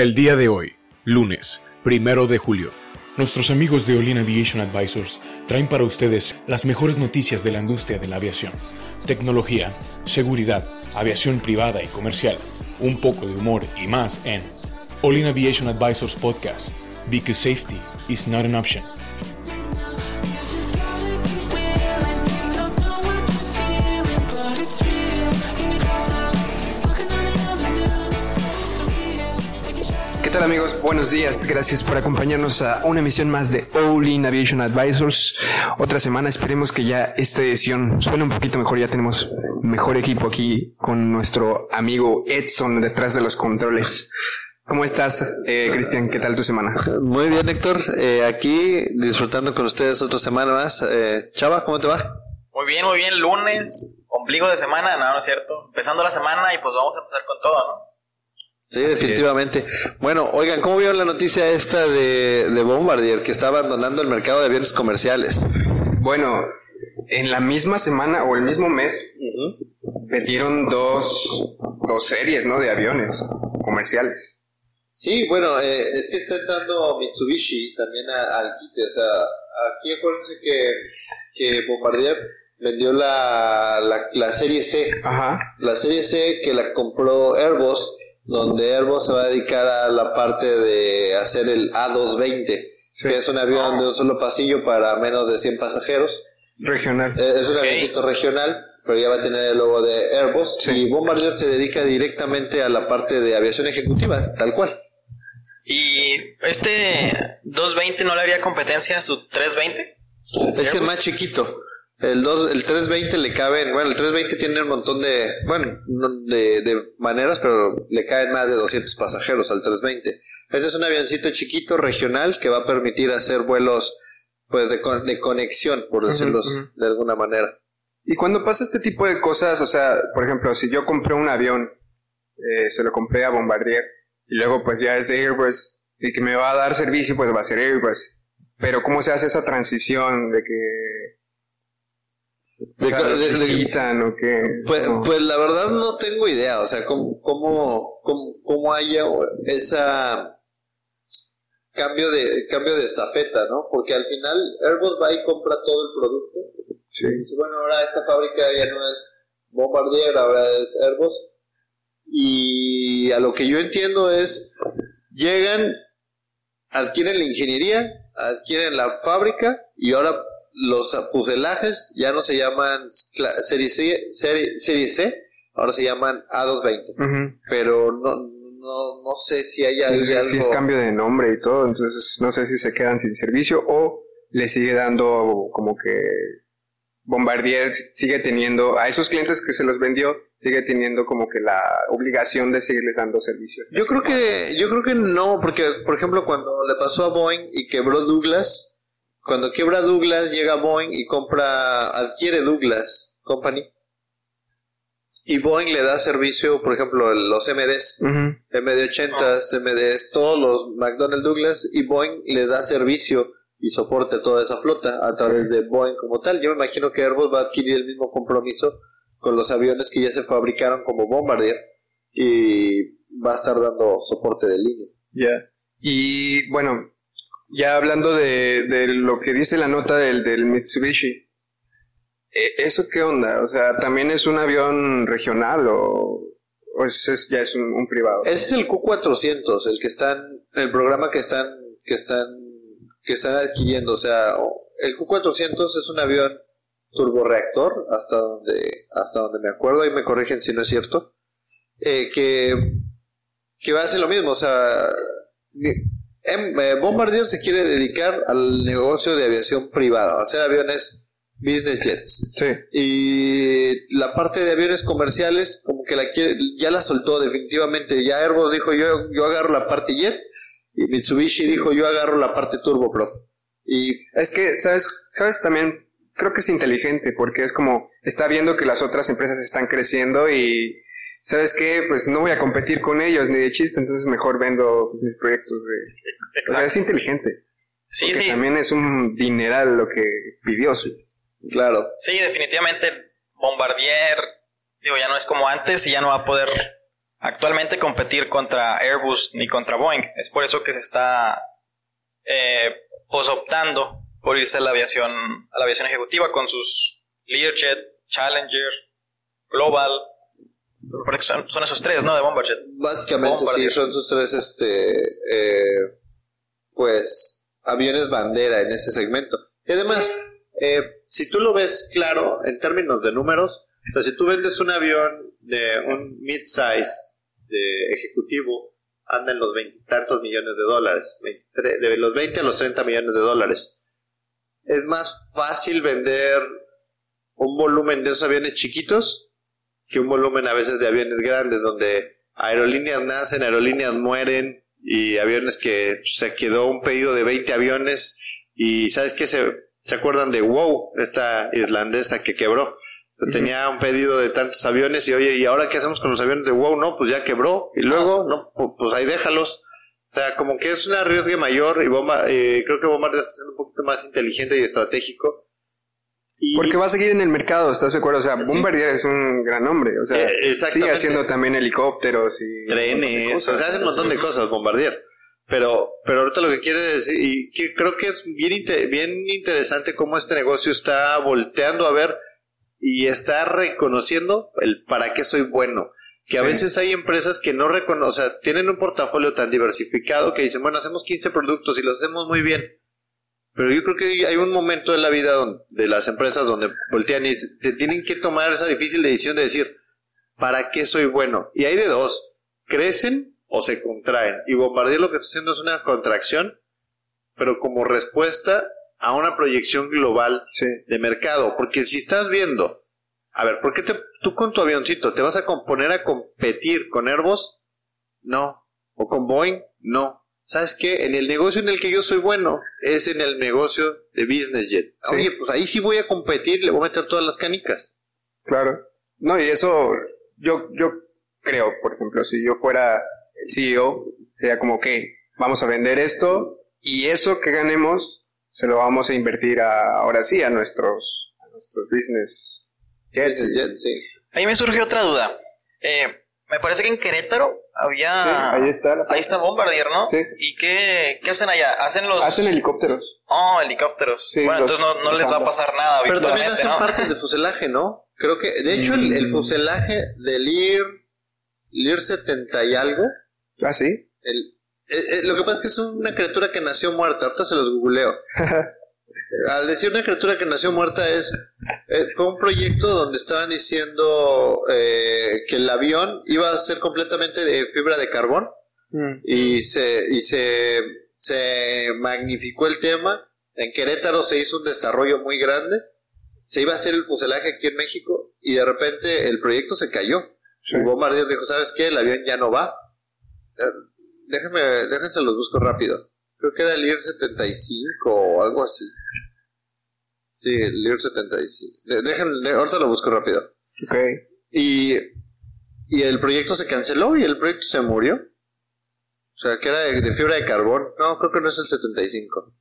El día de hoy, lunes, primero de julio. Nuestros amigos de Olin Aviation Advisors traen para ustedes las mejores noticias de la industria de la aviación. Tecnología, seguridad, aviación privada y comercial, un poco de humor y más en Olin Aviation Advisors Podcast, because safety is not an option. Buenos días. Gracias por acompañarnos a una emisión más de All In Aviation Advisors. Otra semana. Esperemos que ya esta edición suene un poquito mejor. Ya tenemos mejor equipo aquí con nuestro amigo Edson detrás de los controles. ¿Cómo estás, eh, Cristian? ¿Qué tal tu semana? Muy bien, Héctor. Eh, aquí disfrutando con ustedes otra semana más. Eh, Chava, ¿cómo te va? Muy bien, muy bien. Lunes, ombligo de semana, no, no es cierto. Empezando la semana y pues vamos a empezar con todo, ¿no? Sí, definitivamente. Bueno, oigan, ¿cómo vieron la noticia esta de, de Bombardier que está abandonando el mercado de aviones comerciales? Bueno, en la misma semana o el mismo mes vendieron dos, dos series, ¿no? De aviones comerciales. Sí, bueno, eh, es que está entrando Mitsubishi también al quite. O sea, aquí acuérdense que, que Bombardier vendió la, la, la serie C. Ajá. La serie C que la compró Airbus, donde Airbus se va a dedicar a la parte de hacer el A220, que es un avión de un solo pasillo para menos de 100 pasajeros. Regional. Eh, Es un avioncito regional, pero ya va a tener el logo de Airbus. Sí. Y Bombardier se dedica directamente a la parte de aviación ejecutiva, tal cual. Y este 220 no le haría competencia a su 320. Este es más chiquito. El, dos, el 320 le caben, bueno, el 320 tiene un montón de, bueno, no- de, de maneras, pero le caen más de 200 pasajeros al 320. Este es un avioncito chiquito, regional, que va a permitir hacer vuelos, pues, de, con- de conexión, por decirlo de alguna manera. Y cuando pasa este tipo de cosas, o sea, por ejemplo, si yo compré un avión, eh, se lo compré a Bombardier, y luego pues ya es de Airbus, y que me va a dar servicio, pues va a ser Airbus. Pero ¿cómo se hace esa transición de que De o sea, de- de- quitan o que... Pues, no? pues la verdad no tengo idea, o sea, cómo, cómo, cómo, cómo haya esa cambio de, cambio de estafeta, ¿no? Porque al final Airbus va y compra todo el producto. Sí. Y dice, bueno, ahora esta fábrica ya no es Bombardier, ahora es Airbus. Y a lo que yo entiendo es, llegan, adquieren la ingeniería, adquieren la fábrica y ahora los fuselajes ya no se llaman serie C, serie, serie C ahora se llaman A220. Ujú. Pero no, no, no sé si haya Entonces, algo... si es cambio de nombre y todo, entonces no sé si se quedan sin servicio o le sigue dando como que Bombardier sigue teniendo, a esos clientes que se los vendió, sigue teniendo como que la obligación de seguirles dando servicios. Yo creo que, yo creo que no, porque por ejemplo cuando le pasó a Boeing y quebró Douglas, cuando quiebra Douglas llega Boeing y compra, adquiere Douglas Company y Boeing le da servicio, por ejemplo, los MDs, Ujú. MD80s, MDs, todos los McDonnell Douglas y Boeing le da servicio y soporte a toda esa flota a través de Boeing como tal. Yo me imagino que Airbus va a adquirir el mismo compromiso con los aviones que ya se fabricaron como Bombardier y va a estar dando soporte de línea. Ya. Y bueno, ya hablando de, de lo que dice la nota del, del Mitsubishi, eh, ¿eso qué onda? O sea, ¿también es un avión regional o, o es, ya es un, privado? Ese es el Q400, el que están, el programa que están, que están, que están adquiriendo. O sea, el Q400 es un avión turborreactor, hasta donde, hasta donde me acuerdo, y me corrigen si no es cierto, eh, que, que va a hacer lo mismo. O sea, Bombardier se quiere dedicar al negocio de aviación privada, hacer aviones business jets. Sí. Y la parte de aviones comerciales, como que la quiere, ya la soltó definitivamente. Ya Airbus dijo, yo, yo agarro la parte jet. Y Mitsubishi dijo, yo agarro la parte turboprop. Y Es que, ¿sabes? ¿Sabes también? Creo que es inteligente porque es como, está viendo que las otras empresas están creciendo y, ¿sabes qué? Pues no voy a competir con ellos ni de chiste, entonces mejor vendo mis proyectos de... O sea, es inteligente. Sí, Porque sí. también es un dineral lo que pidió. sí. claro, Sí, definitivamente Bombardier, digo, ya no es como antes y ya no va a poder actualmente competir contra Airbus ni contra Boeing. Es por eso que se está eh, pues optando por irse a la aviación, a la aviación ejecutiva con sus Learjet, Challenger, Global. Porque Son, son esos tres, ¿no? De Bombardier. Básicamente sí, son sus tres, este, eh, pues, aviones bandera en ese segmento. Y además, eh, si tú lo ves claro en términos de números, o sea, si tú vendes un avión de un mid-size de ejecutivo, anda en los veintitantos millones de dólares, 23 de los 20 a los 30 millones de dólares. Es más fácil vender un volumen de esos aviones chiquitos que un volumen a veces de aviones grandes donde aerolíneas nacen, aerolíneas mueren y aviones que se quedó un pedido de 20 aviones y sabes qué se, se acuerdan de WOW, esta islandesa que quebró. Entonces, Tenía un pedido de tantos aviones y oye, ¿y ahora qué hacemos con los aviones de WOW? No, pues ya quebró y luego, no, pu- pues ahí déjalos. O sea, como que es un arriesgue mayor y Bomba, eh, creo que Bombardier está siendo un poquito más inteligente y estratégico. Y, Porque va a seguir en el mercado, ¿estás de acuerdo? O sea, Bombardier es un gran hombre. O sea, Eh, sigue haciendo también helicópteros y... trenes, o sea, hace un montón de cosas Bombardier. Pero, pero ahorita lo que quiere decir, y que creo que es bien, bien interesante cómo este negocio está volteando a ver y está reconociendo el para qué soy bueno. Que a Sí. veces hay empresas que no reconocen, o sea, tienen un portafolio tan diversificado que dicen, bueno, hacemos 15 productos y los hacemos muy bien. Pero yo creo que hay un momento en la vida donde- de las empresas donde voltean y se- tienen que tomar esa difícil decisión de decir, ¿para qué soy bueno? Y hay de dos, crecen o se contraen. Y Bombardier lo que está haciendo es una contracción, pero como respuesta a una proyección global Sí. de mercado. Porque si estás viendo, a ver, ¿por qué te, tú con tu avioncito te vas a com- poner a competir con Airbus? No. ¿O con Boeing? No. ¿Sabes qué? En el negocio en el que yo soy bueno es en el negocio de business jet. Sí. Oye, pues ahí sí voy a competir, le voy a meter todas las canicas. Claro. No, y eso, yo, yo creo, por ejemplo, si yo fuera el CEO, sería como que vamos a vender esto y eso que ganemos se lo vamos a invertir a, ahora sí a nuestros, a nuestros business jets. Business jet, sí. Ahí me surge otra duda. Eh, me parece que en Querétaro había... Sí, ahí está la Ahí está Bombardier, ¿no? Sí. ¿Y qué, qué hacen allá? Hacen los... Hacen helicópteros. Oh, helicópteros. Sí, bueno, los- entonces no, no les va a pasar nada Pero también hacen ¿no? partes de fuselaje, ¿no? Creo que, de hecho, el, el Mm. fuselaje del IR, IR 70 y algo, Ah, sí. el, eh, eh, lo que pasa es que es una criatura que nació muerta, ahorita se los googleo. Al decir una criatura que nació muerta es, eh, fue un proyecto donde estaban diciendo eh, que el avión iba a ser completamente de fibra de carbón Mm. y se y se, se magnificó el tema. En Querétaro se hizo un desarrollo muy grande. Se iba a hacer el fuselaje aquí en México y de repente el proyecto se cayó. Sí. Y Bombardier dijo, ¿sabes qué? El avión ya no va. Eh, déjenme, déjense los busco rápido. Creo que era el IR 75 o algo así. Sí, el IR 75. De- Dejen, de- ahorita lo busco rápido. Ok. Y, y el proyecto se canceló y el proyecto se murió. O sea, que era de, de fibra de carbón. No, creo que no es el 75.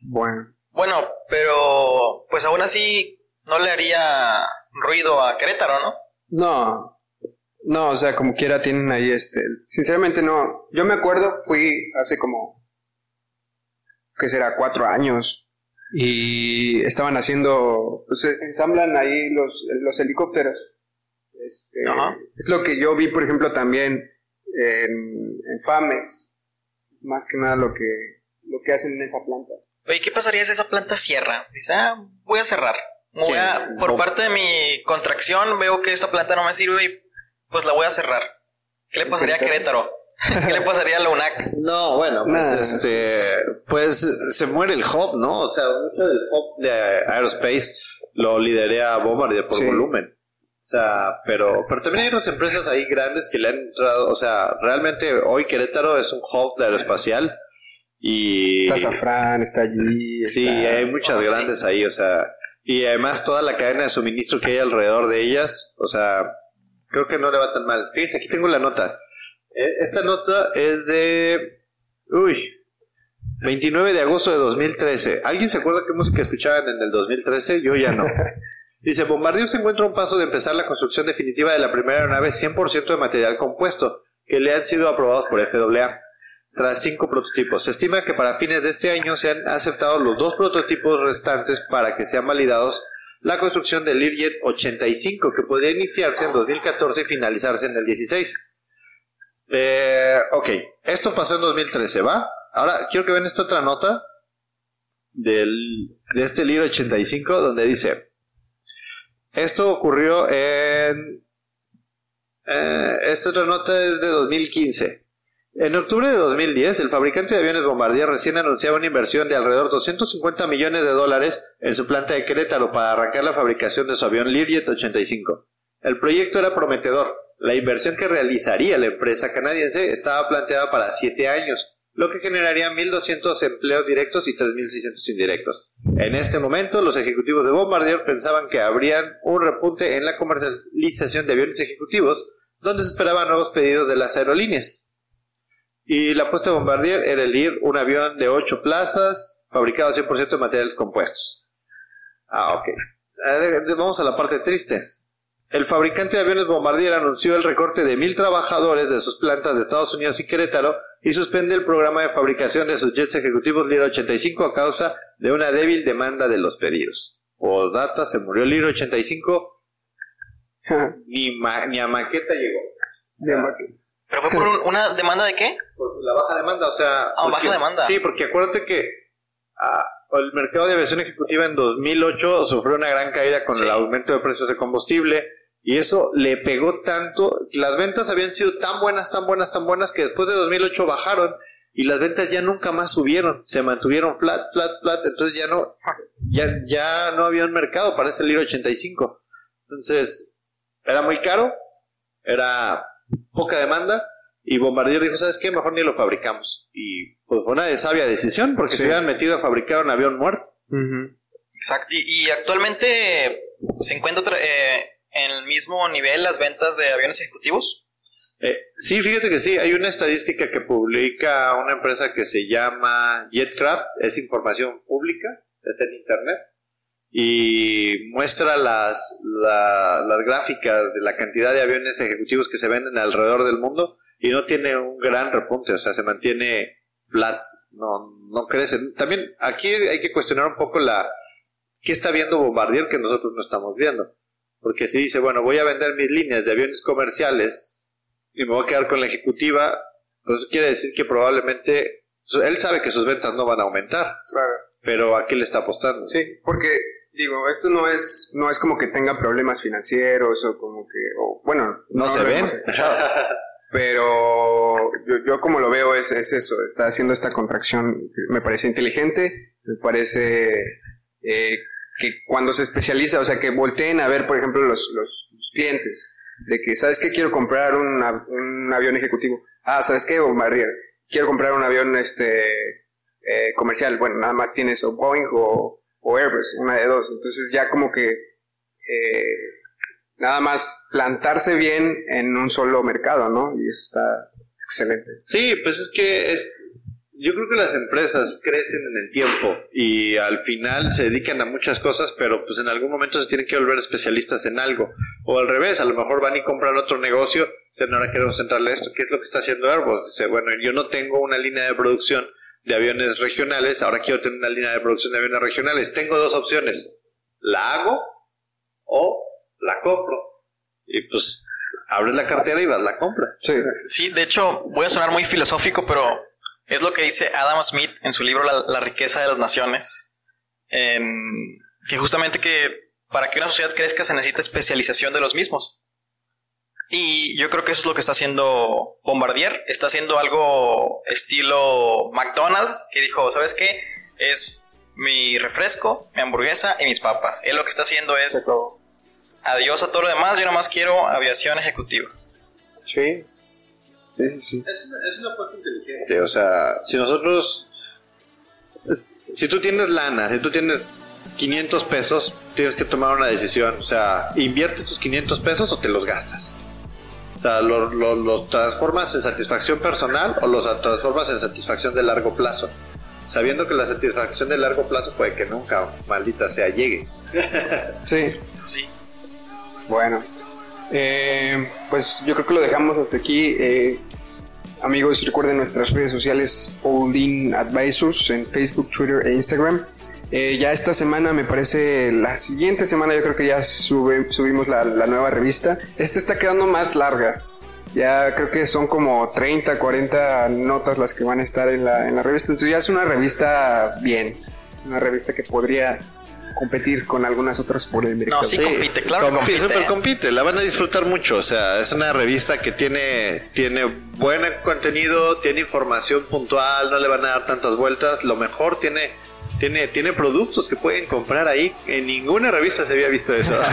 Bueno. Bueno, pero pues aún así no le haría ruido a Querétaro, ¿no? No, no, o sea, como quiera tienen ahí este. Sinceramente no. Yo me acuerdo, fui hace como. que será? Cuatro años. Y estaban haciendo. Pues ensamblan ahí los, los helicópteros. Ajá. Es lo que yo vi, por ejemplo, también en, en FAMEX. Más que nada lo que, lo que hacen en esa planta. Oye, ¿qué pasaría si esa planta cierra? Dice, ah, voy a cerrar. Me voy Sí. a- por parte de mi contracción veo que esta planta no me sirve y pues la voy a cerrar. ¿Qué le pasaría a Querétaro? ¿Qué le pasaría a la UNAC? No, bueno, pues Nah. este, pues se muere el hub, ¿no? O sea, mucho del hub de aerospace lo liderea Bombardier por Sí. volumen. O sea, pero, pero también hay otras empresas ahí grandes que le han entrado, o sea, realmente hoy Querétaro es un hub de aeroespacial y... Está Safran, está allí. Sí, hay muchas grandes ahí, o sea, y además toda la cadena de suministro que hay alrededor de ellas, o sea, creo que no le va tan mal. Fíjense, aquí tengo la nota. Eh, Esta nota es de, uy, 29 de agosto de 2013. ¿Alguien se acuerda qué música escuchaban en el 2013? Yo ya no. Dice, Bombardier se encuentra un paso de empezar la construcción definitiva de la primera aeronave 100% de material compuesto, que le han sido aprobados por FAA. Tras cinco prototipos, se estima que para fines de este año se han aceptado los dos prototipos restantes para que sean validados la construcción del Learjet 85, que podría iniciarse en 2014 y finalizarse en el 16. Eh, ok, esto pasó en 2013, ¿va? Ahora quiero que vean esta otra nota del, de este libro 85 donde dice, esto ocurrió en... Eh, esta es de 2015. En octubre de 2010, el fabricante de aviones Bombardier recién anunciaba una inversión de alrededor de 250 millones de dólares en su planta de Querétaro para arrancar la fabricación de su avión Learjet 85. El proyecto era prometedor. La inversión que realizaría la empresa canadiense estaba planteada para 7 años, lo que generaría 1.200 empleos directos y 3.600 indirectos. En este momento, los ejecutivos de Bombardier pensaban que habrían un repunte en la comercialización de aviones ejecutivos, donde se esperaban nuevos pedidos de las aerolíneas. Y la apuesta de Bombardier era el ir un avión de 8 plazas, fabricado 100% de materiales compuestos. Ah, ok. Vamos a la parte triste. El fabricante de aviones Bombardier anunció el recorte de mil trabajadores de sus plantas de Estados Unidos y Querétaro y suspende el programa de fabricación de sus jets ejecutivos Lira 85 a causa de una débil demanda de los pedidos. Por data, se murió Lira 85, ni, ni a maqueta llegó. ¿Pero fue por una demanda de qué? Por la baja demanda, o sea... Ah, baja demanda. Sí, porque acuérdate que ah, el mercado de aviación ejecutiva en 2008 sufrió una gran caída con el aumento de precios de combustible y eso le pegó tanto, las ventas habían sido tan buenas, tan buenas, tan buenas que después de 2008 bajaron y las ventas ya nunca más subieron, se mantuvieron flat, flat, flat, entonces ya no, ya, ya no había un mercado para ese libro 85. Entonces, era muy caro, era poca demanda y Bombardier dijo, ¿sabes qué? Mejor ni lo fabricamos. Y pues fue una sabia decisión porque se habían metido a fabricar un avión muerto. Exacto. Y, actualmente se encuentra eh, en el mismo nivel las ventas de aviones ejecutivos? Eh, sí, fíjate que sí, hay una estadística que publica una empresa que se llama Jetcraft, es información pública, está en internet, y muestra las, las gráficas de la cantidad de aviones ejecutivos que se venden alrededor del mundo y no tiene un gran repunte, o sea, se mantiene flat, no, no crece. También aquí hay que cuestionar un poco la qué está viendo Bombardier que nosotros no estamos viendo. Porque si dice, bueno, voy a vender mis líneas de aviones comerciales y me voy a quedar con la ejecutiva, pues quiere decir que probablemente él sabe que sus ventas no van a aumentar. Claro. Pero ¿a qué le está apostando? Sí, porque digo, esto no es no es como que tenga problemas financieros o como que o, bueno, no, se ven. Pero yo, yo, como lo veo es, es eso, está haciendo esta contracción, me parece inteligente, me parece eh, que cuando se especializa, o sea, que volteen a ver, por ejemplo, los, los, clientes, de que, ¿sabes qué? Quiero comprar un, un avión ejecutivo. Ah, ¿sabes qué? Bombardier. Quiero comprar un avión este eh, comercial. Bueno, nada más tienes o Boeing o, o, Airbus, una de dos. Entonces ya como que eh, nada más plantarse bien en un solo mercado, ¿no? Y eso está excelente. Sí, pues es que es, yo creo que las empresas crecen en el tiempo y al final se dedican a muchas cosas, pero pues en algún momento se tienen que volver especialistas en algo. O al revés, a lo mejor van y compran otro negocio, dicen, ahora queremos centrarle esto, ¿qué es lo que está haciendo Airbus? Dice, bueno, yo no tengo una línea de producción de aviones regionales, ahora quiero tener una línea de producción de aviones regionales. Tengo dos opciones, la hago o la compro. Y pues abres la cartera y vas la compras. Sí. sí, de hecho, voy a sonar muy filosófico, pero es lo que dice Adam Smith en su libro La, riqueza de las naciones. que justamente que para que una sociedad crezca se necesita especialización de los mismos. Y yo creo que eso es lo que está haciendo Bombardier. Está haciendo algo estilo McDonald's, que dijo, ¿sabes qué? Es mi refresco, mi hamburguesa y mis papas. Él lo que está haciendo es adiós a todo lo demás, yo nada más quiero aviación ejecutiva. Sí, Sí, sí, sí. Es una, es una inteligente. O sea, si nosotros. Si tú tienes lana, si tú tienes 500 pesos, tienes que tomar una decisión. O sea, ¿inviertes tus 500 pesos o te los gastas? O sea, ¿los lo, transformas en satisfacción personal o los transformas en satisfacción de largo plazo? Sabiendo que la satisfacción de largo plazo puede que nunca, maldita sea, llegue. Sí. Eso sí. Bueno, eh, pues yo creo que lo dejamos hasta aquí. Eh, amigos, recuerden nuestras redes sociales Holding Advisors en Facebook, Twitter e Instagram. Eh, ya esta semana, me parece, la siguiente semana yo creo que ya subimos la, la nueva revista. Esta está quedando más larga. Ya creo que son como 30, 40 notas las que van a estar en la, en la revista. Entonces ya es una revista bien. Una revista que podría competir con algunas otras por el mercado. No, sí, compite, claro que Compi- compite. super ¿eh? compite, la van a disfrutar mucho. O sea, es una revista que tiene, tiene buen contenido, tiene información puntual, no le van a dar tantas vueltas. Lo mejor tiene, tiene, tiene productos que pueden comprar ahí. En ninguna revista se había visto eso.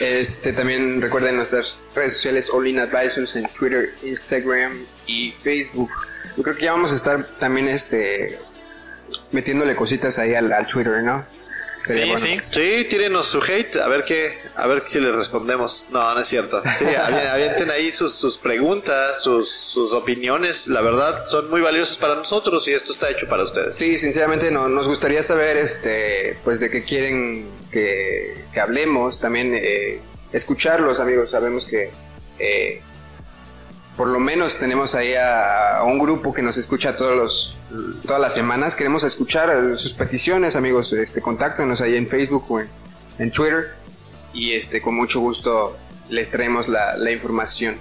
Este también recuerden nuestras redes sociales All In Advisors en Twitter, Instagram y Facebook. Yo creo que ya vamos a estar también este metiéndole cositas ahí al, al Twitter, ¿no? Estaría Sí, bueno. sí. Sí, tírenos su hate, a ver qué, a ver si les respondemos. No, no es cierto. Sí, avi- avienten ahí sus, sus preguntas, sus, sus opiniones. La verdad, son muy valiosos para nosotros y esto está hecho para ustedes. Sí, sinceramente no, nos gustaría saber este pues de qué quieren que, que hablemos, también eh, escucharlos amigos, sabemos que eh, por lo menos tenemos ahí a, a un grupo que nos escucha todos los todas las semanas, queremos escuchar eh, sus peticiones amigos, este contáctenos ahí en Facebook o en, en Twitter y este con mucho gusto les traemos la, la información.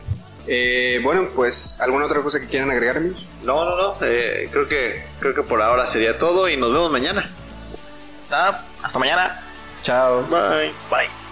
Eh, bueno, pues alguna otra cosa que quieran agregar amigos. No, no, no. eh, creo que creo que por ahora sería todo y nos vemos mañana. Hasta mañana. Chao. Bye. Bye.